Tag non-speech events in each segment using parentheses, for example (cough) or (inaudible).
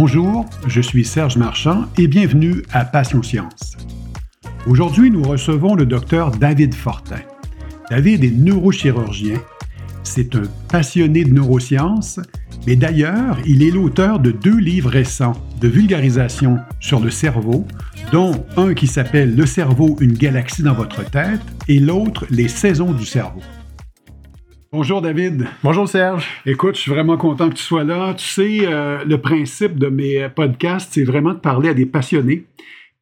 Bonjour, je suis Serge Marchand et bienvenue à Passion Science. Aujourd'hui, nous recevons le docteur David Fortin. David est neurochirurgien, c'est un passionné de neurosciences, mais d'ailleurs, il est l'auteur de deux livres récents de vulgarisation sur le cerveau, dont un qui s'appelle Le cerveau, une galaxie dans votre tête, et l'autre Les saisons du cerveau. Bonjour David. Bonjour Serge. Écoute, je suis vraiment content que tu sois là. Tu sais, euh, le principe de mes podcasts, c'est vraiment de parler à des passionnés.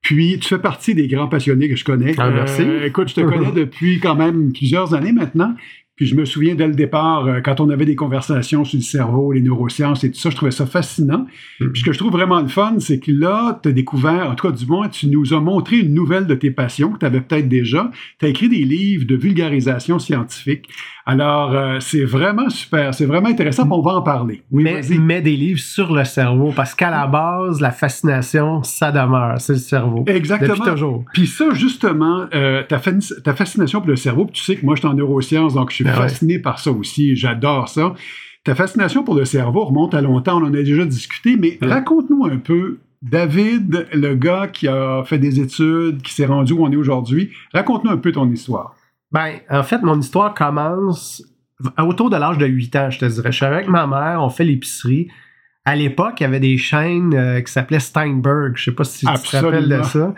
Puis, tu fais partie des grands passionnés que je connais. Ah, merci. Euh, écoute, je te connais (laughs) depuis quand même plusieurs années maintenant. Puis je me souviens dès le départ, euh, quand on avait des conversations sur le cerveau, les neurosciences et tout ça, je trouvais ça fascinant. Mm. Puis ce que je trouve vraiment le fun, c'est que là, tu as découvert, en tout cas du moins, tu nous as montré une nouvelle de tes passions que tu avais peut-être déjà. Tu as écrit des livres de vulgarisation scientifique. Alors, euh, c'est vraiment super, c'est vraiment intéressant, on va en parler. Oui, mais, mais des livres sur le cerveau, parce qu'à la base, la fascination, ça demeure, c'est le cerveau. Exactement. Depuis toujours. Puis ça, justement, euh, ta, ta, fascination pour le cerveau, puis tu sais que moi, je suis en neurosciences, donc je suis Ben ouais. fasciné par ça aussi, j'adore ça. Ta fascination pour le cerveau remonte à longtemps, on en a déjà discuté, mais Ouais. raconte-nous un peu, David, le gars qui a fait des études, qui s'est rendu où on est aujourd'hui, raconte-nous un peu ton histoire. Ben, en fait, mon histoire commence autour de l'âge de 8 ans, je te dirais. Je suis avec ma mère, on fait l'épicerie. À l'époque, il y avait des chaînes euh, qui s'appelaient Steinberg. Je sais pas si tu te rappelles de ça.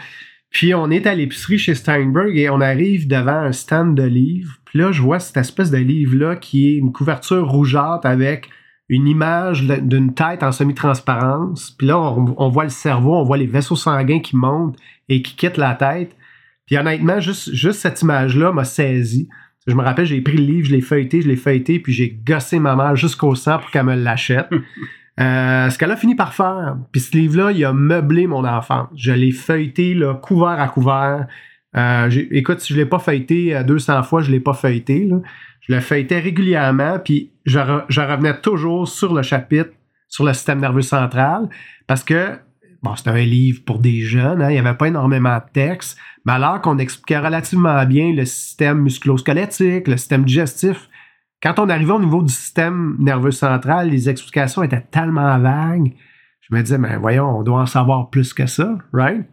Puis on est à l'épicerie chez Steinberg et on arrive devant un stand de livres. Puis là, je vois cette espèce de livre-là qui est une couverture rougeâtre avec une image d'une tête en semi-transparence. Puis là, on, on voit le cerveau, on voit les vaisseaux sanguins qui montent et qui quittent la tête. Puis honnêtement, juste, juste cette image-là m'a saisi. Je me rappelle, j'ai pris le livre, je l'ai feuilleté, je l'ai feuilleté, puis j'ai gossé ma mère jusqu'au sang pour qu'elle me l'achète. (laughs) Euh, ce qu'elle a fini par faire. Puis ce livre-là, il a meublé mon enfance. Je l'ai feuilleté, là, couvert à couvert. Euh, écoute, si je ne l'ai pas feuilleté euh, 200 fois, je ne l'ai pas feuilleté. là. Je le feuilletais régulièrement, puis je, re- je revenais toujours sur le chapitre sur le système nerveux central, parce que, bon, c'était un livre pour des jeunes, hein, il n'y avait pas énormément de texte, mais alors qu'on expliquait relativement bien le système musculo-squelettique, le système digestif, quand on arrivait au niveau du système nerveux central, les explications étaient tellement vagues. Je me disais, ben voyons, on doit en savoir plus que ça, right?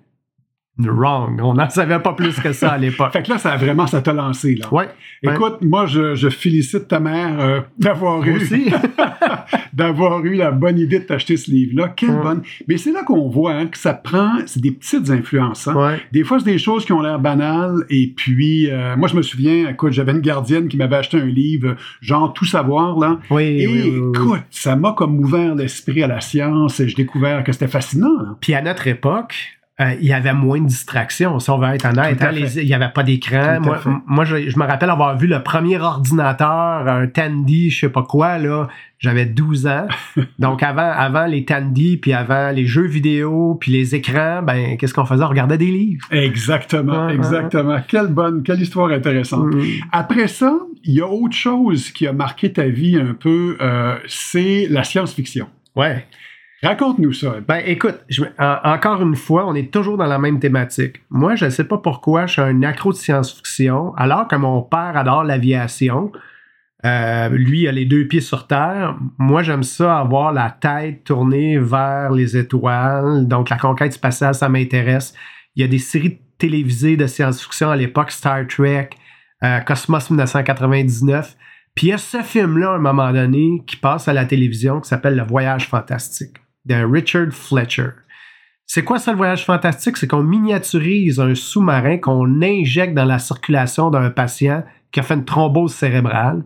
Wrong. On n'en savait pas plus que ça à l'époque. (laughs) Fait que là, ça a vraiment, ça t'a lancé, là. Ouais. Écoute, moi, je, je félicite ta mère euh, (laughs) d'avoir eu, (laughs) d'avoir eu la bonne idée de t'acheter ce livre-là. Quelle Ouais. bonne. Mais c'est là qu'on voit hein, que ça prend, c'est des petites influences. hein. ouais. Des fois, c'est des choses qui ont l'air banales. Et puis, euh, moi, je me souviens, écoute, j'avais une gardienne qui m'avait acheté un livre, genre Tout savoir, là. Oui, Et oui, oui, oui. écoute, ça m'a comme ouvert l'esprit à la science et j'ai découvert que c'était fascinant. là. Puis à notre époque, euh, il y avait moins de distractions, si on veut être honnête. Hein. Les- il n'y avait pas d'écran. Moi, moi je, je me rappelle avoir vu le premier ordinateur, un Tandy, je sais pas quoi, là. J'avais 12 ans. (laughs) Donc avant, avant les Tandy, puis avant les jeux vidéo, puis les écrans, ben qu'est-ce qu'on faisait? On regardait des livres. Exactement, Ouais, ouais, exactement. Quelle bonne, quelle histoire intéressante. Mm. Après ça, il y a autre chose qui a marqué ta vie un peu, euh, c'est la science-fiction. Ouais. Raconte-nous ça. Ben écoute, encore une fois, on est toujours dans la même thématique. Moi, je ne sais pas pourquoi je suis un accro de science-fiction, alors que mon père adore l'aviation. Euh, lui, il a les deux pieds sur terre. Moi, j'aime ça avoir la tête tournée vers les étoiles. Donc, la conquête spatiale, ça m'intéresse. Il y a des séries télévisées de science-fiction à l'époque, Star Trek, euh, Cosmos 1999. Puis il y a ce film-là, à un moment donné, qui passe à la télévision, qui s'appelle Le Voyage fantastique, de Richard Fletcher. C'est quoi ça, le voyage fantastique? C'est qu'on miniaturise un sous-marin qu'on injecte dans la circulation d'un patient qui a fait une thrombose cérébrale.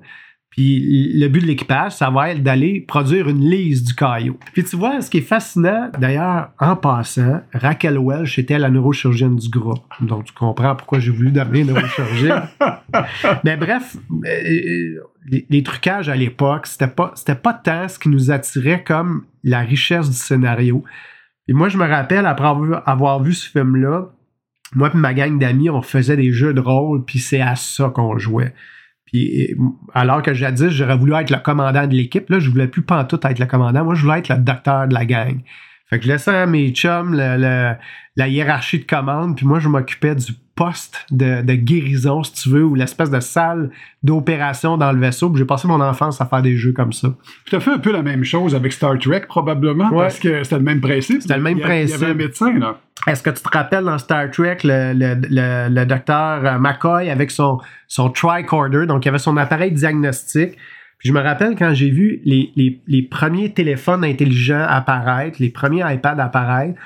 Puis le but de l'équipage, ça va être d'aller produire une lise du caillot. Puis tu vois, ce qui est fascinant, d'ailleurs, en passant, Raquel Welch était la neurochirurgienne du groupe. Donc tu comprends pourquoi j'ai voulu devenir neurochirurgien. (laughs) Mais bref, euh, les, les trucages à l'époque, c'était pas, c'était pas tant ce qui nous attirait comme la richesse du scénario. Et moi, je me rappelle, après avoir, avoir vu ce film-là, moi et ma gang d'amis, on faisait des jeux de rôle, puis c'est à ça qu'on jouait. Puis, alors que jadis, j'aurais voulu être le commandant de l'équipe, là, je voulais plus pantoute être le commandant. Moi, je voulais être le docteur de la gang. Fait que je laissais à mes chums la hiérarchie de commande, puis moi, je m'occupais du poste de, guérison, si tu veux, ou l'espèce de salle d'opération dans le vaisseau. J'ai passé mon enfance à faire des jeux comme ça. Tu as fait un peu la même chose avec Star Trek, probablement, parce que c'était le même principe. C'était le même principe. Il y avait un médecin, là. Est-ce que tu te rappelles dans Star Trek, le, docteur euh, McCoy avec son, son tricorder, donc il avait son appareil diagnostique. Je me rappelle quand j'ai vu les, premiers téléphones intelligents apparaître, les premiers iPads apparaître,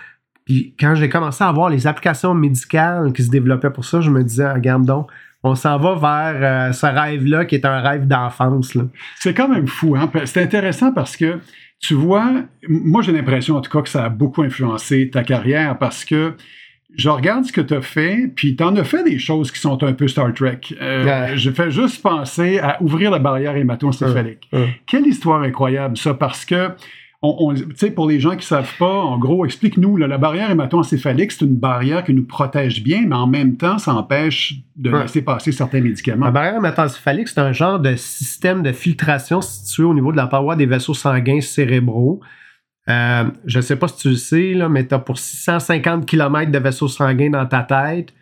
puis quand j'ai commencé à voir les applications médicales qui se développaient pour ça, je me disais, regarde donc, on s'en va vers euh, ce rêve-là qui est un rêve d'enfance. C'est quand même fou. Hein? C'est intéressant parce que, tu vois, moi j'ai l'impression en tout cas que ça a beaucoup influencé ta carrière parce que je regarde ce que tu as fait, puis tu en as fait des choses qui sont un peu Star Trek. Euh, Je fais juste penser à ouvrir la barrière hémato-encéphalique. Quelle histoire incroyable, ça, parce que on, pour les gens qui ne savent pas, en gros, explique-nous, la barrière hémato-encéphalique, c'est une barrière qui nous protège bien, mais en même temps, ça empêche de laisser passer certains médicaments. La barrière hémato-encéphalique, c'est un genre de système de filtration situé au niveau de la paroi des vaisseaux sanguins cérébraux. Euh, je ne sais pas si tu le sais, là, mais tu as pour 650 km de vaisseaux sanguins dans ta tête.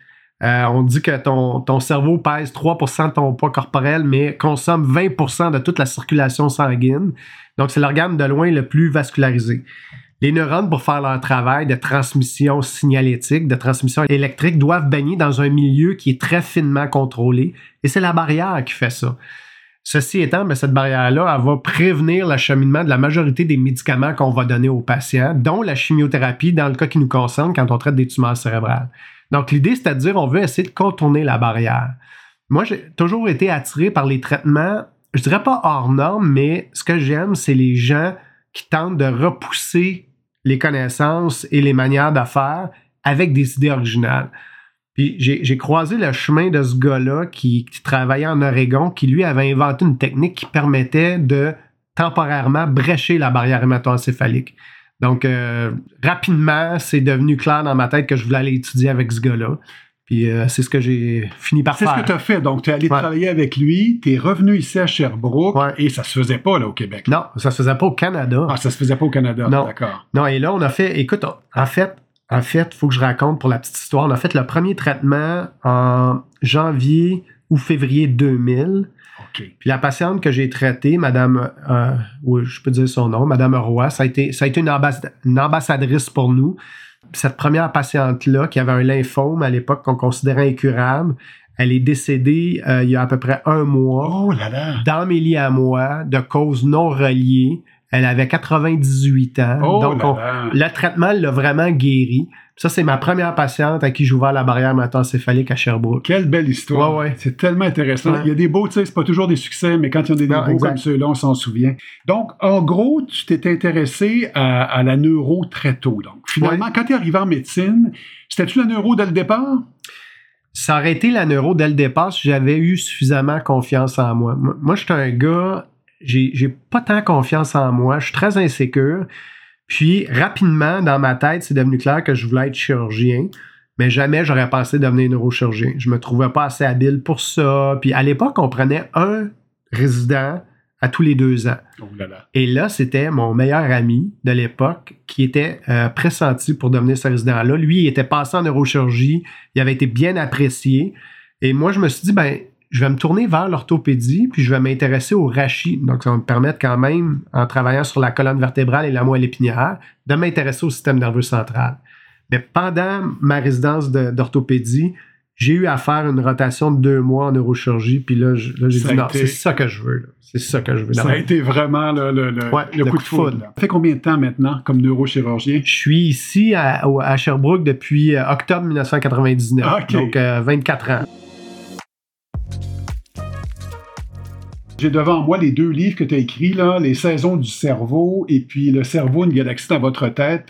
Euh, on dit que ton, ton, cerveau pèse 3% de ton poids corporel, mais consomme 20% de toute la circulation sanguine. Donc, c'est l'organe de loin le plus vascularisé. Les neurones, pour faire leur travail de transmission signalétique, de transmission électrique, doivent baigner dans un milieu qui est très finement contrôlé. Et c'est la barrière qui fait ça. Ceci étant, mais cette barrière-là, elle va prévenir l'acheminement de la majorité des médicaments qu'on va donner aux patients, dont la chimiothérapie dans le cas qui nous concerne quand on traite des tumeurs cérébrales. Donc, l'idée, c'est à dire, on veut essayer de contourner la barrière. Moi, j'ai toujours été attiré par les traitements, je dirais pas hors normes, mais ce que j'aime, c'est les gens qui tentent de repousser les connaissances et les manières de faire avec des idées originales. Puis j'ai croisé le chemin de ce gars-là qui, travaillait en Oregon, qui lui avait inventé une technique qui permettait de temporairement brécher la barrière hémato-encéphalique. Donc, euh, rapidement, c'est devenu clair dans ma tête que je voulais aller étudier avec ce gars-là. Puis euh, c'est ce que j'ai fini par faire. C'est ce que tu as fait. Donc, tu es allé travailler avec lui, tu es revenu ici à Sherbrooke et ça se faisait pas là au Québec. Non, ça se faisait pas au Canada. Ah, ça se faisait pas au Canada. Non, d'accord. Non, et là, on a fait, écoute, en fait, en fait, il faut que je raconte pour la petite histoire. On a fait le premier traitement en janvier ou février 2000. Puis la patiente que j'ai traitée, Madame, euh, je peux dire son nom, Madame Roy, ça a été, ça a été une, ambassadrice pour nous. Cette première patiente-là, qui avait un lymphome à l'époque qu'on considérait incurable, elle est décédée euh, il y a à peu près un mois oh là là. dans mes lits à moi de cause non reliée. Elle avait 98 ans. Oh donc, le traitement l'a vraiment guéri. Ça, c'est ma première patiente à qui j'ai ouvert la barrière métancéphalique à Sherbrooke. Quelle belle histoire. Ouais, ouais. C'est tellement intéressant. Il y a des beaux, tu sais, c'est pas toujours des succès, mais quand il y a des, beaux comme ceux-là, on s'en souvient. Donc, en gros, tu t'es intéressé à, la neuro très tôt. Donc, finalement, quand tu es arrivé en médecine, c'était-tu la neuro dès le départ? Ça aurait été la neuro dès le départ si j'avais eu suffisamment confiance en moi. Moi, je suis un gars j'ai pas tant confiance en moi, je suis très insécure. Puis rapidement, dans ma tête, c'est devenu clair que je voulais être chirurgien, mais jamais j'aurais pensé devenir neurochirurgien. Je me trouvais pas assez habile pour ça. Puis à l'époque, on prenait un résident à tous les deux ans. Oh Et là, c'était mon meilleur ami de l'époque qui était euh, pressenti pour devenir ce résident-là. Lui, il était passé en neurochirurgie, il avait été bien apprécié. Et moi, je me suis dit, ben, je vais me tourner vers l'orthopédie, puis je vais m'intéresser au rachis. Donc, ça va me permettre quand même, en travaillant sur la colonne vertébrale et la moelle épinière, de m'intéresser au système nerveux central. Mais pendant ma résidence d'orthopédie, j'ai eu à faire une rotation de deux mois en neurochirurgie, puis là, j'ai dit non, c'est ça que je veux. C'est ça que je veux. Ça a été vraiment le, le, coup, de foudre. Ça fait combien de temps maintenant comme neurochirurgien? Je suis ici à, Sherbrooke depuis euh, octobre 1999, donc 24 euh, ans. J'ai devant moi les deux livres que tu as écrits, là, Les saisons du cerveau et puis Le cerveau, une galaxie dans votre tête,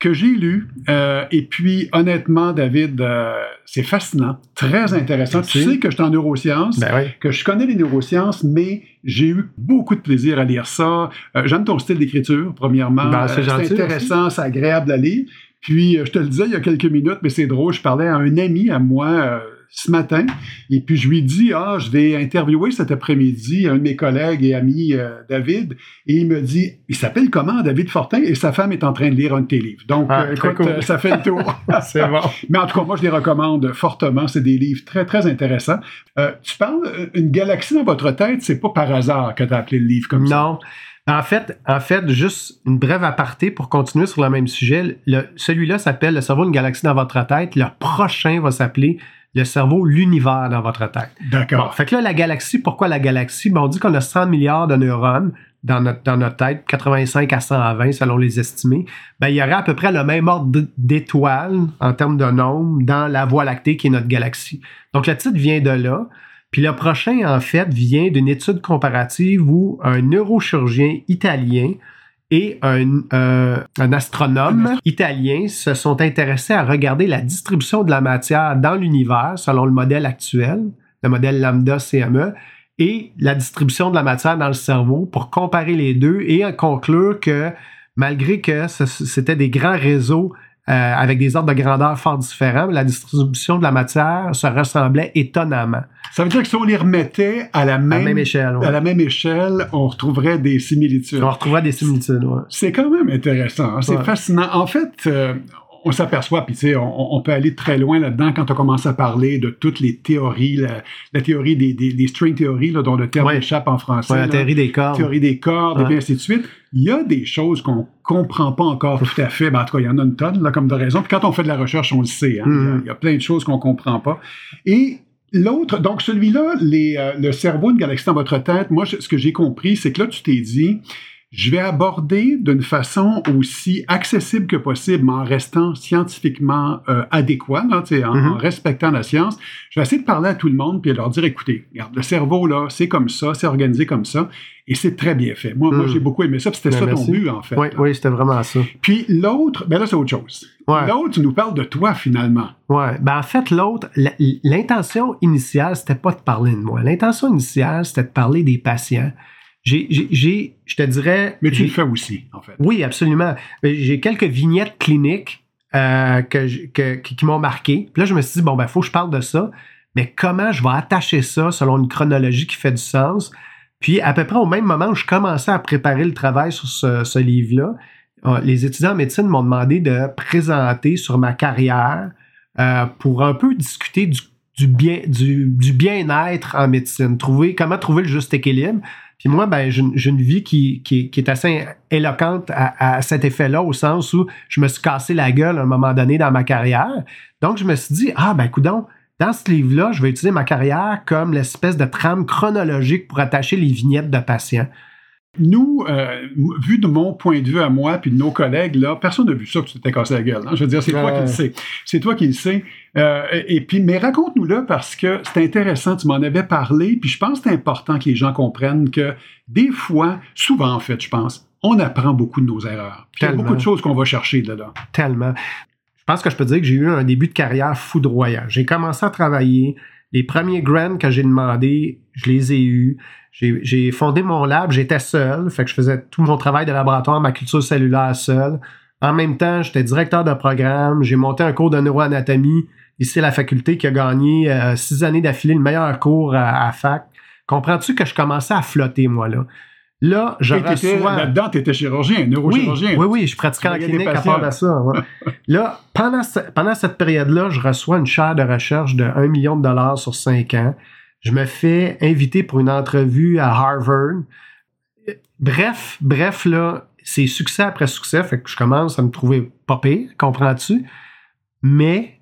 que j'ai lu. Euh, et puis, honnêtement, David, euh, c'est fascinant, très intéressant. Tu sais que je suis en neurosciences, ben que je connais les neurosciences, mais j'ai eu beaucoup de plaisir à lire ça. Euh, j'aime ton style d'écriture, premièrement. Ben, c'est intéressant, c'est agréable à lire. Puis, je te le disais il y a quelques minutes, mais c'est drôle, je parlais à un ami à moi ce matin. Et puis, je lui dis, ah, je vais interviewer cet après-midi un de mes collègues et amis, euh, David. Et il me dit, il s'appelle comment, David Fortin? Et sa femme est en train de lire un de tes livres. Donc, Ah, euh, très écoute, cool. ça fait le tour. (laughs) C'est bon. Mais en tout cas, moi, je les recommande fortement. C'est des livres très, très intéressants. Euh, tu parles une galaxie dans votre tête, c'est pas par hasard que tu as appelé le livre comme ça. Non. En fait, en fait, juste une brève aparté pour continuer sur le même sujet. Celui-là s'appelle Le cerveau, une galaxie dans votre tête. Le prochain va s'appeler Le cerveau, l'univers dans votre tête. Bon, D'accord. fait que là, la galaxie, pourquoi la galaxie? Ben, on dit qu'on a 100 milliards de neurones dans notre, dans notre tête, 85 à 120 selon les estimés. Ben, il y aurait à peu près le même ordre d'étoiles en termes de nombre dans la Voie lactée qui est notre galaxie. Donc, le titre vient de là. Puis le prochain, en fait, vient d'une étude comparative où un neurochirurgien italien et un, euh, un astronome italien se sont intéressés à regarder la distribution de la matière dans l'univers selon le modèle actuel, le modèle lambda CME, et la distribution de la matière dans le cerveau pour comparer les deux et en conclure que malgré que c'était des grands réseaux euh, avec des ordres de grandeur fort différents, la distribution de la matière se ressemblait étonnamment. Ça veut dire que si on les remettait à la même, échelle. ouais. à la même échelle, on retrouverait des similitudes. On retrouvera des similitudes. ouais. C'est quand même intéressant. hein. C'est Ouais. fascinant. En fait, euh, on s'aperçoit, puis tu sais, on, on peut aller très loin là-dedans quand on commence à parler de toutes les théories, la, la théorie des, des, des string theory, là, dont le terme Ouais. échappe en français. Ouais, la là. théorie des cordes. théorie des cordes, et puis ainsi de suite. Il y a des choses qu'on comprend pas encore tout à fait. Ben, en tout cas, il y en a une tonne, là, comme de raison. Puis quand on fait de la recherche, on le sait. hein. Il y a- Mhm. il y, a plein de choses qu'on comprend pas. Et l'autre, donc celui-là, les, euh, le cerveau, une galaxie dans votre tête, moi, je- ce que j'ai compris, c'est que là, tu t'es dit, je vais aborder d'une façon aussi accessible que possible, mais en restant scientifiquement euh, adéquat, là, sais, en, en respectant la science. Je vais essayer de parler à tout le monde puis de leur dire, écoutez, regarde, le cerveau, là, c'est comme ça, c'est organisé comme ça, et c'est très bien fait. Moi, moi Mhm. j'ai beaucoup aimé ça, puis c'était Ben, ça ton merci. but, en fait. Oui, oui, c'était vraiment ça. Puis l'autre, ben là, c'est autre chose. Ouais. L'autre, tu nous parles de toi, finalement. Ouais. Ben, en fait, l'autre, la- l'intention initiale, c'était pas de parler de moi. L'intention initiale, c'était de parler des patients. J'ai, je te dirais. Mais tu le fais aussi, en fait. Oui, absolument. J'ai quelques vignettes cliniques euh, que, que- qui, m'ont marqué. Puis là, je me suis dit, bon, ben, faut que je parle de ça. Mais comment je vais attacher ça selon une chronologie qui fait du sens? Puis, à peu près au même moment où je commençais à préparer le travail sur ce, ce livre-là, euh, les étudiants en médecine m'ont demandé de présenter sur ma carrière euh, pour un peu discuter du, du bien, du, du bien-être en médecine, trouver comment trouver le juste équilibre. Puis moi, ben, j'ai une- vie qui, est assez éloquente à, cet effet-là, au sens où je me suis cassé la gueule à un moment donné dans ma carrière. Donc, je me suis dit, ah, ben, coudon, dans ce livre-là, je vais utiliser ma carrière comme l'espèce de trame chronologique pour attacher les vignettes de patients. Nous, euh, vu de mon point de vue à moi puis de nos collègues, là, personne n'a vu ça que tu t'étais cassé la gueule. hein. Je veux dire, c'est toi qui le sais. C'est toi qui le sais. Euh, et, et puis, mais raconte-nous-le parce que c'est intéressant. Tu m'en avais parlé, puis je pense que c'est important que les gens comprennent que des fois, souvent en fait, je pense, on apprend beaucoup de nos erreurs. Puis il y a beaucoup de choses qu'on va chercher de là. Tellement. Je pense que je peux dire que j'ai eu un début de carrière foudroyant. J'ai commencé à travailler. Les premiers grants que j'ai demandés, je les ai eus. J'ai fondé mon lab, j'étais seul, fait que je faisais tout mon travail de laboratoire, ma culture cellulaire seul. En même temps, j'étais directeur de programme, j'ai monté un cours de neuroanatomie ici à la faculté qui a gagné euh, six années d'affilée le meilleur cours à, à fac. Comprends-tu que je commençais à flotter, moi, là? Là, je Et reçois... Là-dedans, tu étais chirurgien, neurochirurgien. oui, oui, je pratiquais en clinique à part de ça. ouais. (laughs) Là, pendant, ce- pendant cette période-là, je reçois une chaire de recherche de 1 million de dollars sur 5 ans. Je me fais inviter pour une entrevue à Harvard. Bref, bref, là, c'est succès après succès, que je commence à me trouver pas comprends-tu? Mais,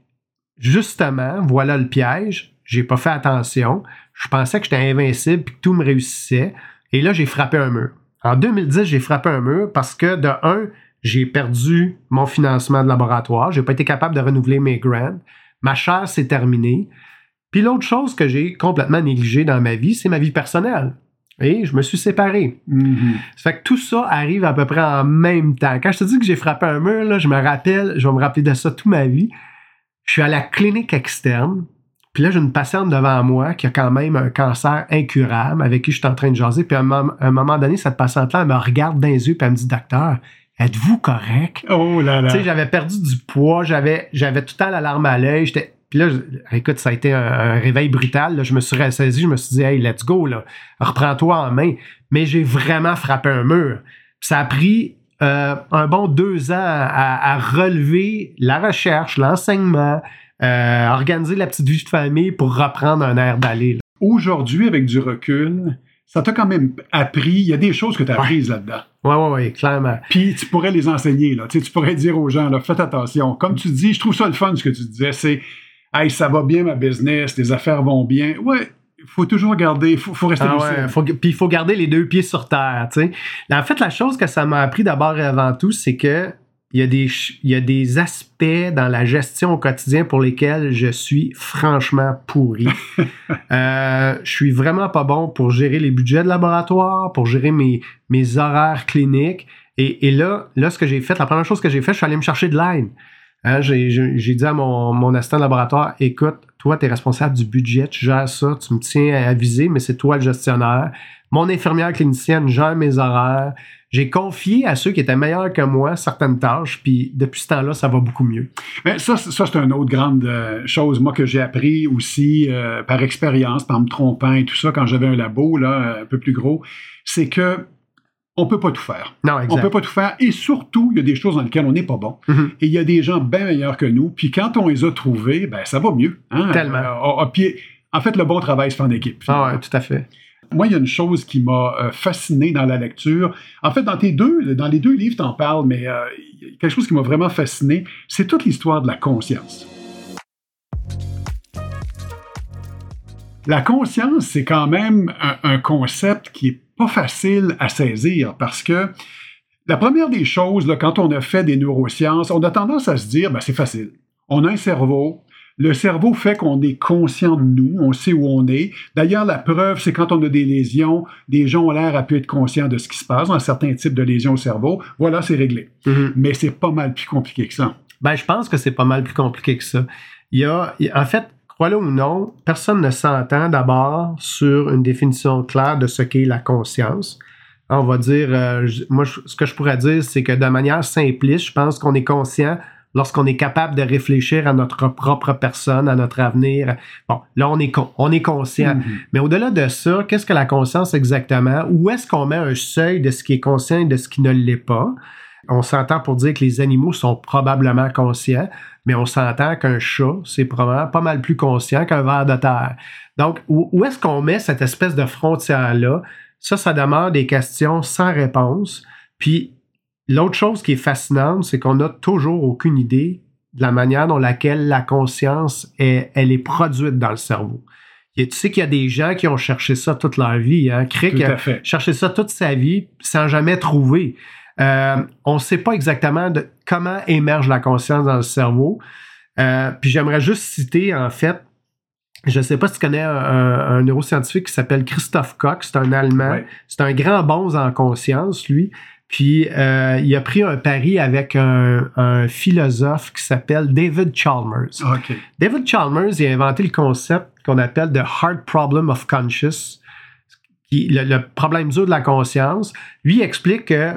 justement, voilà le piège. J'ai pas fait attention. Je pensais que j'étais invincible puis que tout me réussissait. Et là, j'ai frappé un mur. En 2010, j'ai frappé un mur parce que, de un, j'ai perdu mon financement de laboratoire. J'ai pas été capable de renouveler mes grants. Ma chaire s'est terminée. Puis l'autre chose que j'ai complètement négligée dans ma vie, c'est ma vie personnelle. Et je me suis séparé. Mhm. Ça fait que tout ça arrive à peu près en même temps. Quand je te dis que j'ai frappé un mur, là, je me rappelle, je vais me rappeler de ça toute ma vie. Je suis à la clinique externe. Puis là, j'ai une patiente devant moi qui a quand même un cancer incurable avec qui je suis en train de jaser. Puis à un, mom- à un moment donné, cette patiente-là, elle me regarde dans les yeux puis elle me dit Docteur, êtes-vous correct? Oh là là. Tu sais, j'avais perdu du poids, j'avais, j'avais tout le temps la larme à l'œil, j'étais Puis là, écoute, ça a été un, réveil brutal. Je me suis ressaisi, je me suis dit, hey, let's go, là. reprends-toi en main. Mais j'ai vraiment frappé un mur. Ça a pris euh, un bon deux ans à, relever la recherche, l'enseignement, euh, organiser la petite vie de famille pour reprendre un air d'aller. Aujourd'hui, avec du recul, ça t'a quand même appris. Il y a des choses que tu as apprises là-dedans. Oui, oui, oui, clairement. Puis tu pourrais les enseigner. Là. Tu, pourrais dire aux gens, là, faites attention. Comme tu dis, je trouve ça le fun ce que tu disais. C'est Hey, ça va bien ma business, les affaires vont bien. Ouais, il faut toujours garder, il faut, rester ah Puis il faut garder les deux pieds sur terre. sais. En fait, la chose que ça m'a appris d'abord et avant tout, c'est que il y, a des, il y a des aspects dans la gestion au quotidien pour lesquels je suis franchement pourri. (laughs) euh, je suis vraiment pas bon pour gérer les budgets de laboratoire, pour gérer mes, mes horaires cliniques. Et, et là, là, ce que j'ai fait, la première chose que j'ai fait, je suis allé me chercher de l'aide. Hein, j'ai dit à mon, mon assistant laboratoire, écoute, toi, tu es responsable du budget, tu gères ça, tu me tiens à viser, mais c'est toi le gestionnaire. Mon infirmière clinicienne gère mes horaires. J'ai confié à ceux qui étaient meilleurs que moi certaines tâches, puis depuis ce temps-là, ça va beaucoup mieux. Ça c'est une autre grande euh, chose, moi, que j'ai appris aussi euh, par expérience, par me trompant et tout ça, quand j'avais un labo, là, un peu plus gros, c'est que on peut pas tout faire. Non, exact. On peut pas tout faire. Et surtout, il y a des choses dans lesquelles on n'est pas bon. Mm-hmm. Et il y a des gens bien meilleurs que nous. Puis quand on les a trouvés, ben ça va mieux. Hein? Tellement. Euh, puis, en fait, le bon travail se fait en équipe. Ah ouais, tout à fait. Moi, il y a une chose qui m'a euh, fasciné dans la lecture. En fait, dans tes deux, dans les deux livres, tu en parles, mais euh, quelque chose qui m'a vraiment fasciné, c'est toute l'histoire de la conscience. La conscience, c'est quand même un, un concept qui est pas facile à saisir parce que la première des choses, là, quand on a fait des neurosciences, on a tendance à se dire, ben, c'est facile. On a un cerveau. Le cerveau fait qu'on est conscient de nous, on sait où on est. D'ailleurs, la preuve, c'est quand on a des lésions, des gens ont l'air à pu être conscients de ce qui se passe dans certains types de lésions au cerveau. Voilà, c'est réglé. Mm-hmm. Mais c'est pas mal plus compliqué que ça. Ben, je pense que c'est pas mal plus compliqué que ça. Il y a, en fait, crois-le ou non, personne ne s'entend d'abord sur une définition claire de ce qu'est la conscience. On va dire, euh, moi, ce que je pourrais dire, c'est que de manière simpliste, je pense qu'on est conscient lorsqu'on est capable de réfléchir à notre propre personne, à notre avenir. Bon, là, on est, on est conscient. Mm-hmm. Mais au-delà de ça, qu'est-ce que la conscience exactement? Où est-ce qu'on met un seuil de ce qui est conscient et de ce qui ne l'est pas? On s'entend pour dire que les animaux sont probablement conscients, mais on s'entend qu'un chat, c'est probablement pas mal plus conscient qu'un ver de terre. Donc, où, est-ce qu'on met cette espèce de frontière-là? Ça, ça demande des questions sans réponse. Puis, l'autre chose qui est fascinante, c'est qu'on n'a toujours aucune idée de la manière dont laquelle la conscience est, elle est produite dans le cerveau. Et tu sais qu'il y a des gens qui ont cherché ça toute leur vie. Hein? Crick a cherché ça toute sa vie sans jamais trouver. Euh, on ne sait pas exactement de comment émerge la conscience dans le cerveau. Euh, puis j'aimerais juste citer, en fait, je ne sais pas si tu connais un, neuroscientifique qui s'appelle Christoph Koch, c'est un Allemand. C'est un grand bonze en conscience, lui. Puis euh, il a pris un pari avec un, philosophe qui s'appelle David Chalmers. David Chalmers il a inventé le concept qu'on appelle the hard problem of conscious, le, le problème dur de la conscience. Lui explique que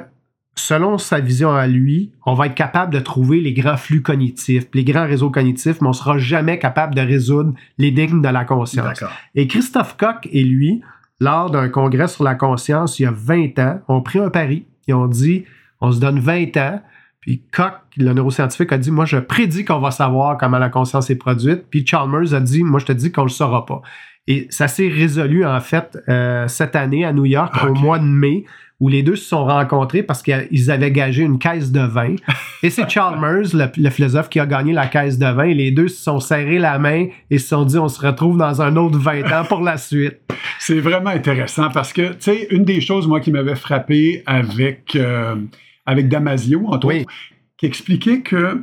selon sa vision à lui, on va être capable de trouver les grands flux cognitifs, les grands réseaux cognitifs, mais on sera jamais capable de résoudre l'énigme de la conscience. Et Christophe Koch et lui, lors d'un congrès sur la conscience il y a 20 ans, ont pris un pari. Ils ont dit, on se donne 20 ans, puis Koch, le neuroscientifique, a dit, moi, je prédis qu'on va savoir comment la conscience est produite. Puis Chalmers a dit, moi, je te dis qu'on ne le saura pas. Et ça s'est résolu, en fait, euh, cette année à New York, au mois de mai, où les deux se sont rencontrés parce qu'ils avaient gagé une caisse de vin. Et c'est (laughs) Chalmers, le, philosophe, qui a gagné la caisse de vin. Et les deux se sont serrés la main et se sont dit on se retrouve dans un autre 20 ans pour la suite. C'est vraiment intéressant parce que, tu sais, une des choses, moi, qui m'avait frappé avec, euh, avec Damasio, entre autres, qui expliquait que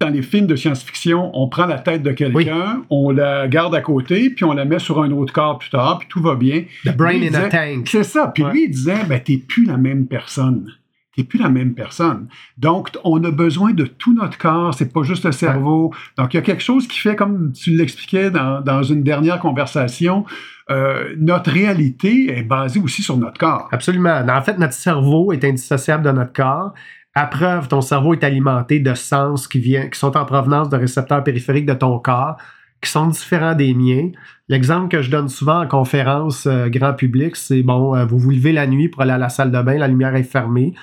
dans les films de science-fiction, on prend la tête de quelqu'un, on la garde à côté, puis on la met sur un autre corps plus tard, puis tout va bien. The brain in a tank. C'est ça. Puis lui, il disait, ben, t'es plus la même personne. T'es plus la même personne. Donc, on a besoin de tout notre corps, c'est pas juste le cerveau. Donc, il y a quelque chose qui fait, comme tu l'expliquais dans, dans, une dernière conversation, euh, notre réalité est basée aussi sur notre corps. Absolument. En fait, notre cerveau est indissociable de notre corps. À preuve, ton cerveau est alimenté de sens qui, vient, qui sont en provenance de récepteurs périphériques de ton corps. qui sont différents des miens. L'exemple que je donne souvent en conférence euh, grand public, c'est bon, euh, vous vous levez la nuit pour aller à la salle de bain, la lumière est fermée.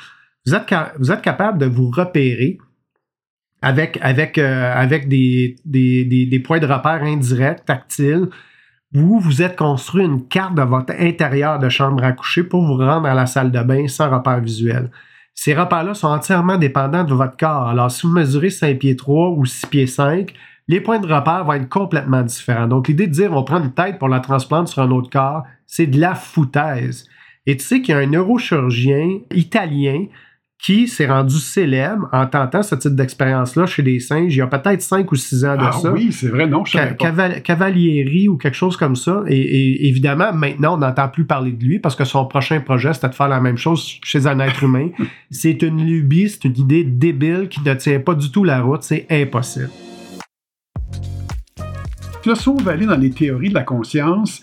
Vous êtes, vous êtes capable de vous repérer avec, avec, euh, avec des, des, des, points de repère indirects, tactiles. Vous vous êtes construit une carte de votre intérieur de chambre à coucher pour vous rendre à la salle de bain sans repère visuel. Ces repères-là sont entièrement dépendants de votre corps. Alors, si vous mesurez 5 pieds 3 ou 6 pieds 5, les points de repère vont être complètement différents. Donc, l'idée de dire on prend une tête pour la transplanter sur un autre corps, c'est de la foutaise. Et tu sais qu'il y a un neurochirurgien italien qui s'est rendu célèbre en tentant ce type d'expérience-là chez des singes. Il y a peut-être 5 ou 6 ans de ah, ça. oui, c'est vrai, non, je Cavalieri ou quelque chose comme ça. Et, évidemment, maintenant, on n'entend plus parler de lui parce que son prochain projet, c'était de faire la même chose chez un être humain. (laughs) c'est une lubie, c'est une idée débile qui ne tient pas du tout la route. C'est impossible. Là, si on va aller dans les théories de la conscience,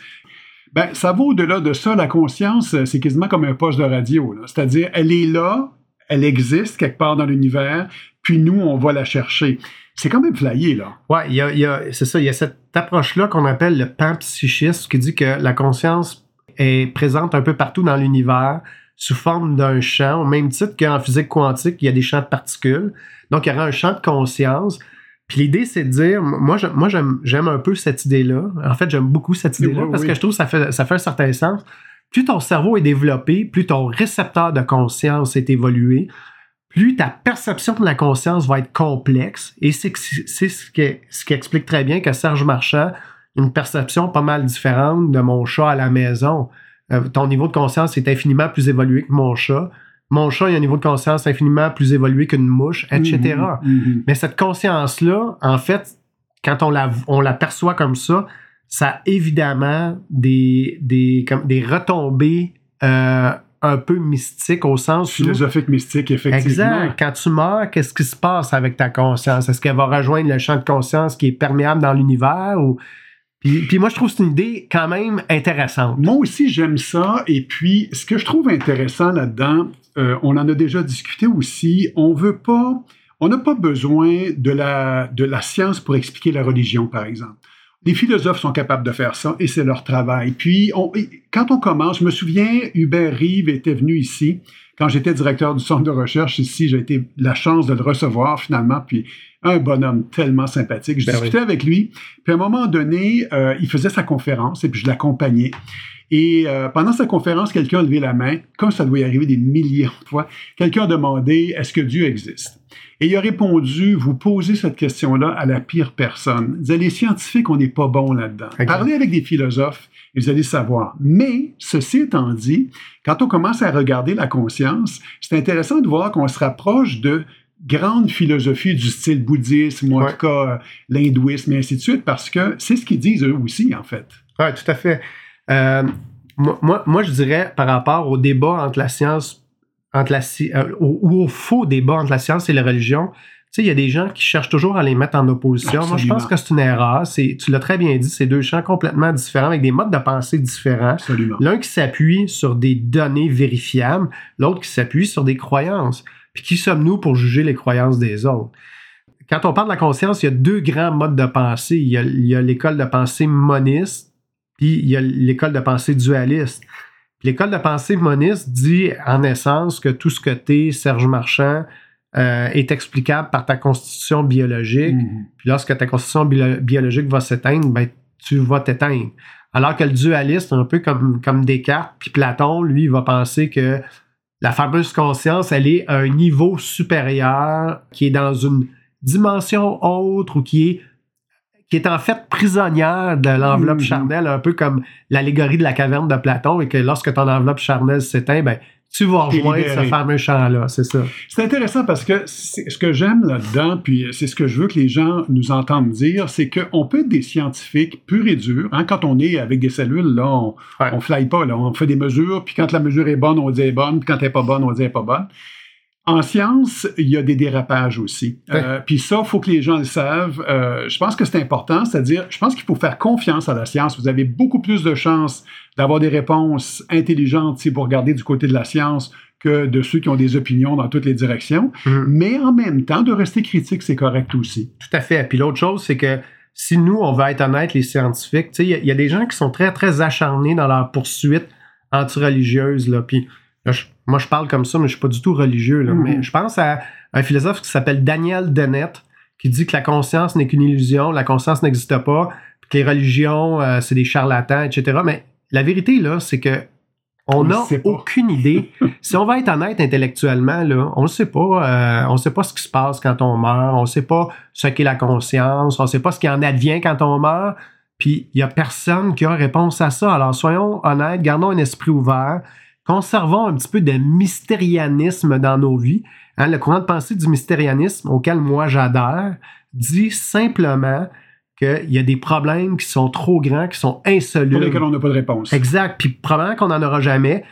ben, ça va au-delà de ça. La conscience, c'est quasiment comme un poste de radio. C'est-à-dire, elle est là, elle existe quelque part dans l'univers, puis nous, on va la chercher. C'est quand même flyé, là. Ouais, il y a, c'est ça, il y a cette approche-là qu'on appelle le panpsychisme, qui dit que la conscience est présente un peu partout dans l'univers sous forme d'un champ, au même titre qu'en physique quantique, il y a des champs de particules. Donc, il y aura un champ de conscience. Puis l'idée, c'est de dire, moi, moi j'aime un peu cette idée-là. En fait, j'aime beaucoup cette idée-là parce que je trouve que ça fait, ça fait un certain sens plus ton cerveau est développé, plus ton récepteur de conscience est évolué, plus ta perception de la conscience va être complexe. Et c'est ce qui, ce qui explique très bien que Serge Marchand a une perception pas mal différente de mon chat à la maison. Euh, ton niveau de conscience est infiniment plus évolué que mon chat. Mon chat a un niveau de conscience infiniment plus évolué qu'une mouche, etc. Mm-hmm, mm-hmm. Mais cette conscience-là, en fait, quand on la, on la perçoit comme ça, ça a évidemment des, des, comme des retombées euh, un peu mystiques au sens Philosophique, mystique, effectivement. Exact. Quand tu meurs, qu'est-ce qui se passe avec ta conscience? Est-ce qu'elle va rejoindre le champ de conscience qui est perméable dans l'univers ou... Puis, moi, je trouve que c'est une idée quand même intéressante. Moi aussi, j'aime ça. Et puis, ce que je trouve intéressant là-dedans, euh, on en a déjà discuté aussi, on veut pas... On n'a pas besoin de la, de la science pour expliquer la religion, par exemple. Les philosophes sont capables de faire ça et c'est leur travail. Puis, quand on commence, je me souviens, Hubert Rive était venu ici quand j'étais directeur du centre de recherche ici. J'ai été la chance de le recevoir finalement. Puis, un bonhomme tellement sympathique. Je ben discutais avec lui. Puis, à un moment donné, euh, il faisait sa conférence et puis je l'accompagnais. Et euh, pendant sa conférence, quelqu'un a levé la main, comme ça doit y arriver des milliers de fois. Quelqu'un a demandé Est-ce que Dieu existe? Et il a répondu, vous posez cette question-là à la pire personne. Vous les scientifiques, on n'est pas bon là-dedans. Parlez avec des philosophes et vous allez savoir. Mais, ceci étant dit, quand on commence à regarder la conscience, c'est intéressant de voir qu'on se rapproche de grandes philosophies du style bouddhisme, ou en tout cas l'hindouisme, et ainsi de suite, parce que c'est ce qu'ils disent eux aussi, en fait. Oui, tout à fait. Euh, moi, moi, je dirais, par rapport au débat entre la science entre la, euh, ou au faux débat entre la science et la religion, tu sais, il y a des gens qui cherchent toujours à les mettre en opposition. Moi, je pense que c'est une erreur. C'est, tu l'as très bien dit, c'est deux champs complètement différents avec des modes de pensée différents. L'un qui s'appuie sur des données vérifiables, l'autre qui s'appuie sur des croyances. Puis qui sommes-nous pour juger les croyances des autres? Quand on parle de la conscience, il y a deux grands modes de pensée. Il y a, l'école de pensée moniste, puis il y a l'école de pensée dualiste. L'école de pensée moniste dit en essence que tout ce que tu es, Serge Marchand, euh, est explicable par ta constitution biologique. Mhm. Puis lorsque ta constitution biologique va s'éteindre, ben, tu vas t'éteindre. Alors que le dualiste, un peu comme, comme Descartes, puis Platon, lui, il va penser que la fameuse conscience, elle est à un niveau supérieur, qui est dans une dimension autre ou qui est qui est en fait prisonnière de l'enveloppe mm-hmm. charnelle, un peu comme l'allégorie de la caverne de Platon, et que lorsque ton enveloppe charnelle s'éteint, ben, tu vas rejoindre ce fameux champ-là, c'est ça. C'est intéressant parce que ce que j'aime là-dedans, puis c'est ce que je veux que les gens nous entendent dire, c'est qu'on peut être des scientifiques purs et durs. Hein, quand on est avec des cellules, là, on ne fly pas, là, on fait des mesures, puis quand la mesure est bonne, on dit elle est bonne, puis quand elle n'est pas bonne, on dit elle n'est pas bonne. En science, il y a des dérapages aussi. Euh, puis ça, il faut que les gens le savent. Euh, je pense que c'est important, c'est-à-dire, je pense qu'il faut faire confiance à la science. Vous avez beaucoup plus de chances d'avoir des réponses intelligentes si vous regardez du côté de la science que de ceux qui ont des opinions dans toutes les directions. Mm-hmm. Mais en même temps, de rester critique, c'est correct aussi. Tout à fait. Puis l'autre chose, c'est que si nous, on veut être honnête, les scientifiques, il y, a des gens qui sont très, très acharnés dans leur poursuite anti-religieuse. Là, moi, je parle comme ça, mais je suis pas du tout religieux. Là, Mais je pense à un philosophe qui s'appelle Daniel Dennett, qui dit que la conscience n'est qu'une illusion, la conscience n'existe pas, que les religions, euh, c'est des charlatans, etc. Mais la vérité, là, c'est que on n'a aucune idée. (laughs) si on va être honnête intellectuellement, là, on ne sait pas. Euh, on sait pas ce qui se passe quand on meurt. On ne sait pas ce qu'est la conscience. On ne sait pas ce qui en advient quand on meurt. Puis il n'y a personne qui a réponse à ça. Alors soyons honnêtes, gardons un esprit ouvert, conservons un petit peu de mystérianisme dans nos vies. Hein, le courant de pensée du mystérianisme, auquel moi j'adhère, dit simplement qu'il y a des problèmes qui sont trop grands, qui sont insolubles. Pour lesquels on n'a pas de réponse. Exact. Puis probablement qu'on n'en aura jamais.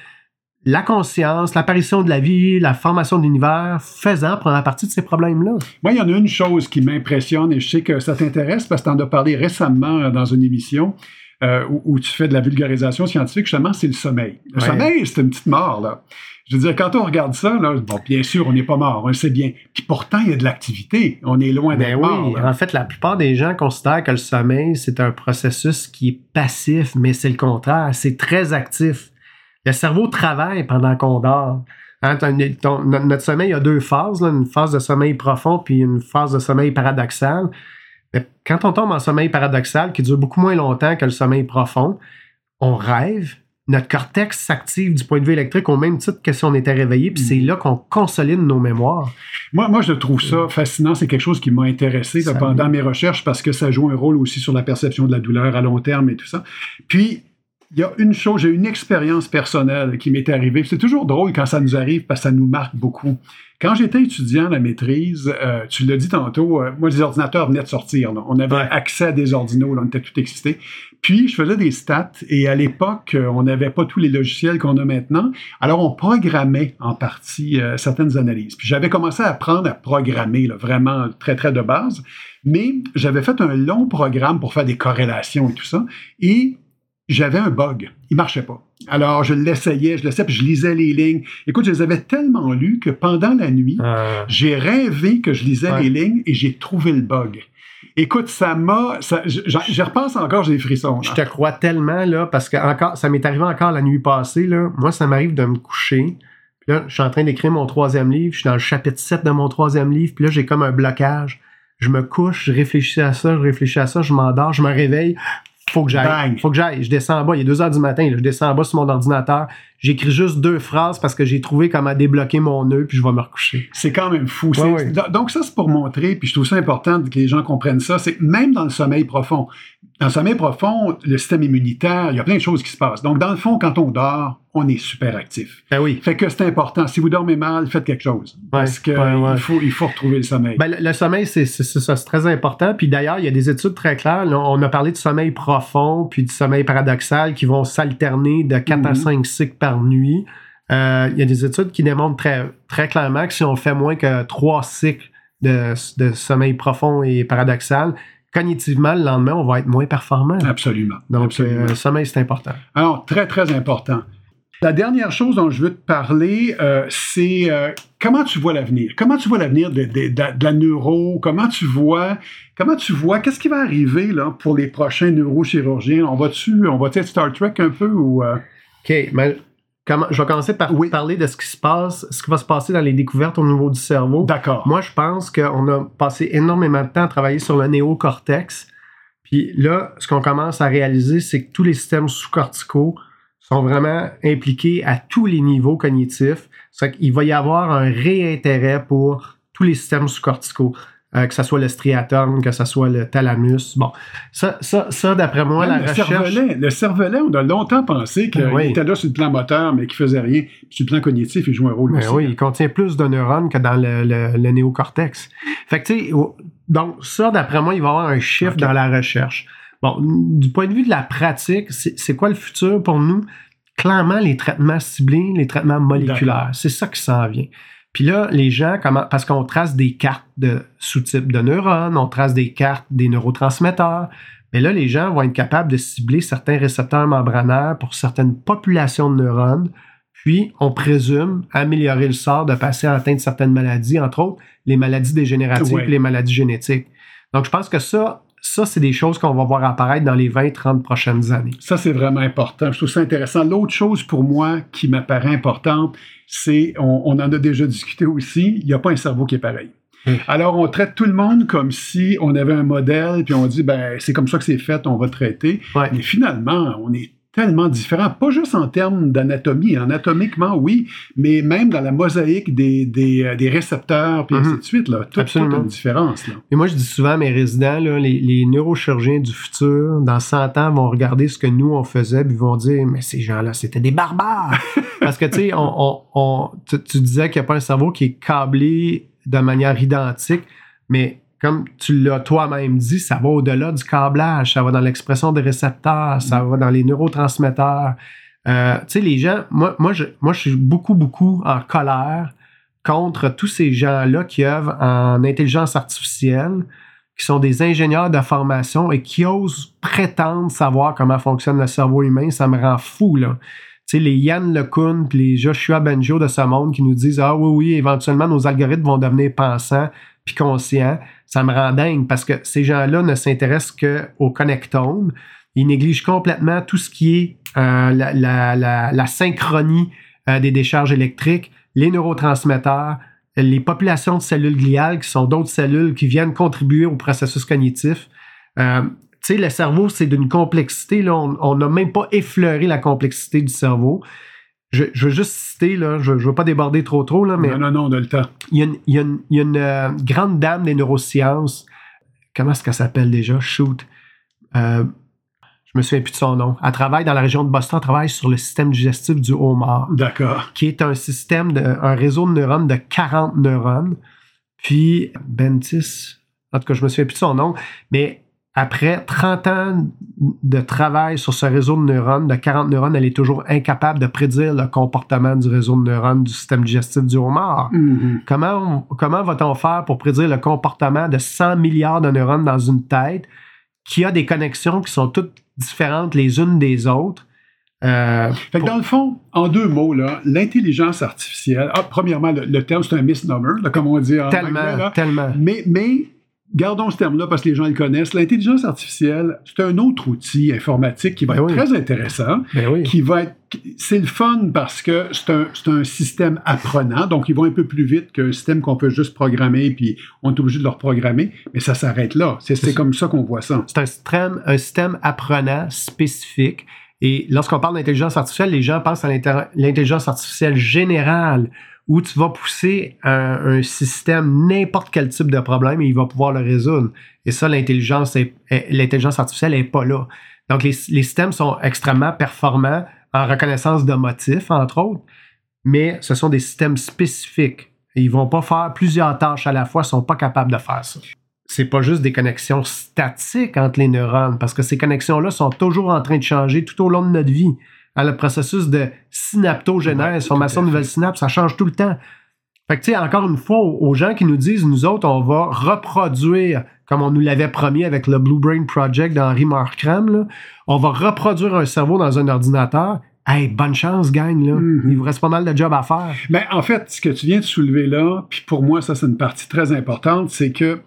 La conscience, l'apparition de la vie, la formation de l'univers, faisant prendre partie de ces problèmes-là. Moi, il y en a une chose qui m'impressionne et je sais que ça t'intéresse parce que tu en as parlé récemment euh, dans une émission. Euh, où, tu fais de la vulgarisation scientifique, justement, c'est le sommeil. Le sommeil, c'est une petite mort, là. Je veux dire, quand on regarde ça, là, bon, bien sûr, on n'est pas mort, on le sait bien. Puis pourtant, il y a de l'activité. On est loin d'être ben oui. En fait, la plupart des gens considèrent que le sommeil, c'est un processus qui est passif, mais c'est le contraire. C'est très actif. Le cerveau travaille pendant qu'on dort. Hein, notre sommeil a deux phases, une phase de sommeil profond puis une phase de sommeil paradoxal quand on tombe en sommeil paradoxal, qui dure beaucoup moins longtemps que le sommeil profond, on rêve, notre cortex s'active du point de vue électrique au même titre que si on était réveillé, puis c'est là qu'on consolide nos mémoires. Moi, moi, je trouve ça fascinant. C'est quelque chose qui m'a intéressé pendant mes recherches parce que ça joue un rôle aussi sur la perception de la douleur à long terme et tout ça. Puis, il y a une chose, j'ai une expérience personnelle qui m'est arrivée. C'est toujours drôle quand ça nous arrive parce que ça nous marque beaucoup. Quand j'étais étudiant à la maîtrise, euh, tu l'as dit tantôt, euh, moi, les ordinateurs venaient de sortir. On avait accès à des ordinaux, on était tout excités. Puis, je faisais des stats et à l'époque, euh, on n'avait pas tous les logiciels qu'on a maintenant. Alors, on programmait en partie certaines analyses. Puis, j'avais commencé à apprendre à programmer, vraiment très, très de base. Mais j'avais fait un long programme pour faire des corrélations et tout ça. Et j'avais un bug. Il marchait pas. Alors, je l'essayais, je l'essayais, puis je lisais les lignes. Écoute, je les avais tellement lus que pendant la nuit, ah. j'ai rêvé que je lisais les lignes et j'ai trouvé le bug. Écoute, ça m'a. Je repense encore, j'ai des frissons. Je te crois tellement, là, parce que encore, ça m'est arrivé encore la nuit passée. Là. Moi, ça m'arrive de me coucher. Puis là, je suis en train d'écrire mon troisième livre. Je suis dans le chapitre 7 de mon troisième livre. Puis là, j'ai comme un blocage. Je me couche, je réfléchis à ça, je réfléchis à ça, je m'endors, je me réveille faut que j'aille. Faut que j'aille. Je descends en bas. Il est 2 heures du matin. je descends en bas sur mon ordinateur. J'écris juste deux phrases parce que j'ai trouvé comment débloquer mon nœud, puis je vais me recoucher. C'est quand même fou. Donc, ça, c'est pour montrer, puis je trouve ça important que les gens comprennent ça. C'est même dans le sommeil profond. Dans le sommeil profond, le système immunitaire, il y a plein de choses qui se passent. Donc, dans le fond, quand on dort, on est super actif. Ben oui. Fait que c'est important. Si vous dormez mal, faites quelque chose. Parce qu'il faut, il faut retrouver le sommeil. Ben, le, sommeil, c'est très important. Puis d'ailleurs, il y a des études très claires. on a parlé de sommeil profond puis du sommeil paradoxal qui vont s'alterner de 4 à 5 mhm. cycles par nuit. Euh, il y a des études qui démontrent très, très clairement que si on fait moins que 3 cycles de, de sommeil profond et paradoxal, cognitivement, le lendemain, on va être moins performant. Absolument. Donc, euh, le sommeil, c'est important. Alors, très, très important. La dernière chose dont je veux te parler, euh, c'est euh, comment tu vois l'avenir? Comment tu vois l'avenir de, la neuro? Comment tu vois, comment tu vois, qu'est-ce qui va arriver là, pour les prochains neurochirurgiens? On va-tu, on va être Star Trek un peu ou. OK, mais je vais commencer par parler de ce qui se passe, ce qui va se passer dans les découvertes au niveau du cerveau. D'accord. Moi, je pense qu'on a passé énormément de temps à travailler sur le néocortex. Puis là, ce qu'on commence à réaliser, c'est que tous les systèmes sous-corticaux sont vraiment impliqués à tous les niveaux cognitifs. C'est qu'il va y avoir un réintérêt pour tous les systèmes sous-corticaux. Euh, que ce soit le striatum, que ce soit le thalamus. Bon, ça, ça, ça d'après moi, la le recherche... Cervelet, le cervelet, on a longtemps pensé qu'il était là sur le plan moteur, mais qu'il faisait rien. sur le plan cognitif, il joue un rôle ben aussi. Oui, il contient plus de neurones que dans le, le, néocortex. Fait que, tu sais, donc ça, d'après moi, il va y avoir un chiffre dans la recherche. Bon, du point de vue de la pratique, c'est quoi le futur pour nous? Clairement, les traitements ciblés, les traitements moléculaires. C'est ça qui s'en vient. Puis là, les gens, comment, parce qu'on trace des cartes de sous-types de neurones, on trace des cartes des neurotransmetteurs, mais là, les gens vont être capables de cibler certains récepteurs membranaires pour certaines populations de neurones, puis on présume améliorer le sort de patients atteints de certaines maladies, entre autres les maladies dégénératives et les maladies génétiques. Donc, je pense que ça, ça, c'est des choses qu'on va voir apparaître dans les 20-30 prochaines années. Ça, c'est vraiment important. Je trouve ça intéressant. L'autre chose pour moi qui m'apparaît importante, c'est, on, on, en a déjà discuté aussi, il n'y a pas un cerveau qui est pareil. Hum. Alors, on traite tout le monde comme si on avait un modèle, puis on dit, ben, c'est comme ça que c'est fait, on va traiter. Ouais. Mais finalement, on est tellement différent, pas juste en termes d'anatomie, anatomiquement, oui, mais même dans la mosaïque des, des, euh, des récepteurs, puis ainsi de suite, là. Tout, Absolument. toute une différence, là. Et moi, je dis souvent à mes résidents, là, les, les neurochirurgiens du futur, dans 100 ans, vont regarder ce que nous, on faisait, puis vont dire, mais ces gens-là, c'était des barbares. (laughs) Parce que, tu sais, on, on- on- tu, tu disais qu'il n'y a pas un cerveau qui est câblé de manière identique, mais comme tu l'as toi-même dit, ça va au-delà du câblage, ça va dans l'expression des récepteurs, ça va dans les neurotransmetteurs. Euh, tu sais, les gens, moi, moi, je, moi, je suis beaucoup, beaucoup en colère contre tous ces gens-là qui œuvrent en intelligence artificielle, qui sont des ingénieurs de formation et qui osent prétendre savoir comment fonctionne le cerveau humain. Ça me rend fou, là. Tu sais, les Yann LeCun puis les Joshua Benjo de ce monde qui nous disent Ah oui, oui, éventuellement, nos algorithmes vont devenir pensants puis conscients. Ça me rend dingue parce que ces gens-là ne s'intéressent qu'au connectome. Ils négligent complètement tout ce qui est euh, la, synchronie euh, des décharges électriques, les neurotransmetteurs, les populations de cellules gliales qui sont d'autres cellules qui viennent contribuer au processus cognitif. Euh, tu sais, le cerveau, c'est d'une complexité. Là, on n'a même pas effleuré la complexité du cerveau. Je, je veux juste citer, là, je ne veux pas déborder trop trop, là, mais Non, non, non, on a le temps. il y a une, il y a une- il y a une, euh, grande dame des neurosciences. Comment est-ce qu'elle s'appelle déjà? Shoot. Euh, je me souviens plus de son nom. Elle travaille dans la région de Boston, elle travaille sur le système digestif du homard, D'accord. qui est un système, de, un réseau de neurones de 40 neurones. Puis, Bentis, en tout cas, je me souviens plus de son nom, mais après 30 ans de travail sur ce réseau de neurones, de 40 neurones, elle est toujours incapable de prédire le comportement du réseau de neurones du système digestif du homard. Mhm. Comment, comment va-t-on faire pour prédire le comportement de 100 milliards de neurones dans une tête qui a des connexions qui sont toutes différentes les unes des autres? Euh, Fait que pour- dans le fond, en deux mots, l'intelligence artificielle, ah, premièrement, le, le terme, c'est un misnomer, là, comme on dit en tellement, anglais, là. tellement. Mais, mais gardons ce terme-là parce que les gens le connaissent. L'intelligence artificielle, c'est un autre outil informatique qui va Ben être oui. très intéressant, Ben oui. qui va être... C'est le fun parce que c'est un, c'est un système apprenant, donc il va un peu plus vite qu'un système qu'on peut juste programmer, puis on est obligé de le reprogrammer, mais ça s'arrête là. C'est comme ça qu'on voit ça. C'est un système, un système apprenant spécifique. Et lorsqu'on parle d'intelligence artificielle, les gens pensent à l'intelligence artificielle générale, où tu vas pousser un, un système, n'importe quel type de problème, et il va pouvoir le résoudre. Et ça, l'intelligence, artificielle n'est pas là. Donc, les, systèmes sont extrêmement performants en reconnaissance de motifs, entre autres, mais ce sont des systèmes spécifiques. Ils vont pas faire plusieurs tâches à la fois, ils sont pas capables de faire ça c'est pas juste des connexions statiques entre les neurones, parce que ces connexions-là sont toujours en train de changer tout au long de notre vie. Hein, le processus de synaptogénèse, formation de nouvelles synapses, ça change tout le temps. Fait que, tu sais, encore une fois, aux gens qui nous disent, nous autres, on va reproduire, comme on nous l'avait promis avec le Blue Brain Project d'Henri Markram, là, on va reproduire un cerveau dans un ordinateur. Hey, bonne chance, gang, là. Mhm. Il vous reste pas mal de job à faire. Mais en fait, ce que tu viens de soulever là, puis pour moi, ça, c'est une partie très importante, c'est que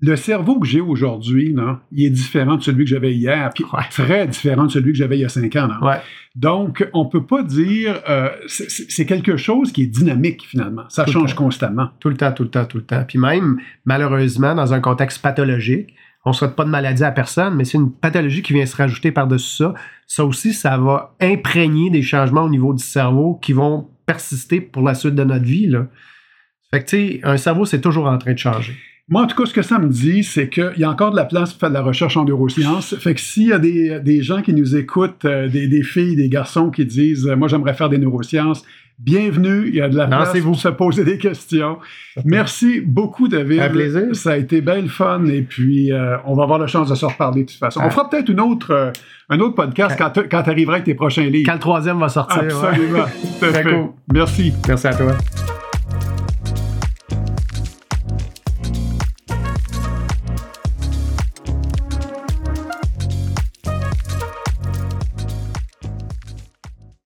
le cerveau que j'ai aujourd'hui, il est différent de celui que j'avais hier, puis Ouais. très différent de celui que j'avais il y a cinq ans. Ouais. Donc, on peut pas dire... euh, c'est- quelque chose qui est dynamique, finalement. Ça Tout change constamment. Tout le temps, tout le temps, tout le temps. Puis même, malheureusement, dans un contexte pathologique, on ne souhaite pas de maladie à personne, mais c'est une pathologie qui vient se rajouter par-dessus ça. Ça aussi, ça va imprégner des changements au niveau du cerveau qui vont persister pour la suite de notre vie. Là. Fait que, tu sais, un cerveau, c'est toujours en train de changer. Moi, en tout cas, ce que ça me dit, c'est qu'il y a encore de la place pour faire de la recherche en neurosciences. Fait que s'il y a des, des gens qui nous écoutent, euh, des, des filles, des garçons qui disent euh, Moi, j'aimerais faire des neurosciences », bienvenue. Il y a de la place Lancez-vous. pour se poser des questions. Merci beaucoup, David. Un plaisir. Ça a été belle fun. Et puis, euh, on va avoir la chance de se reparler de toute façon. On Ah. fera peut-être une autre, un autre podcast quand, tu- quand tu arriveras avec tes prochains livres. Quand le troisième va sortir. Absolument. (laughs) Très cool. Merci. Merci à toi.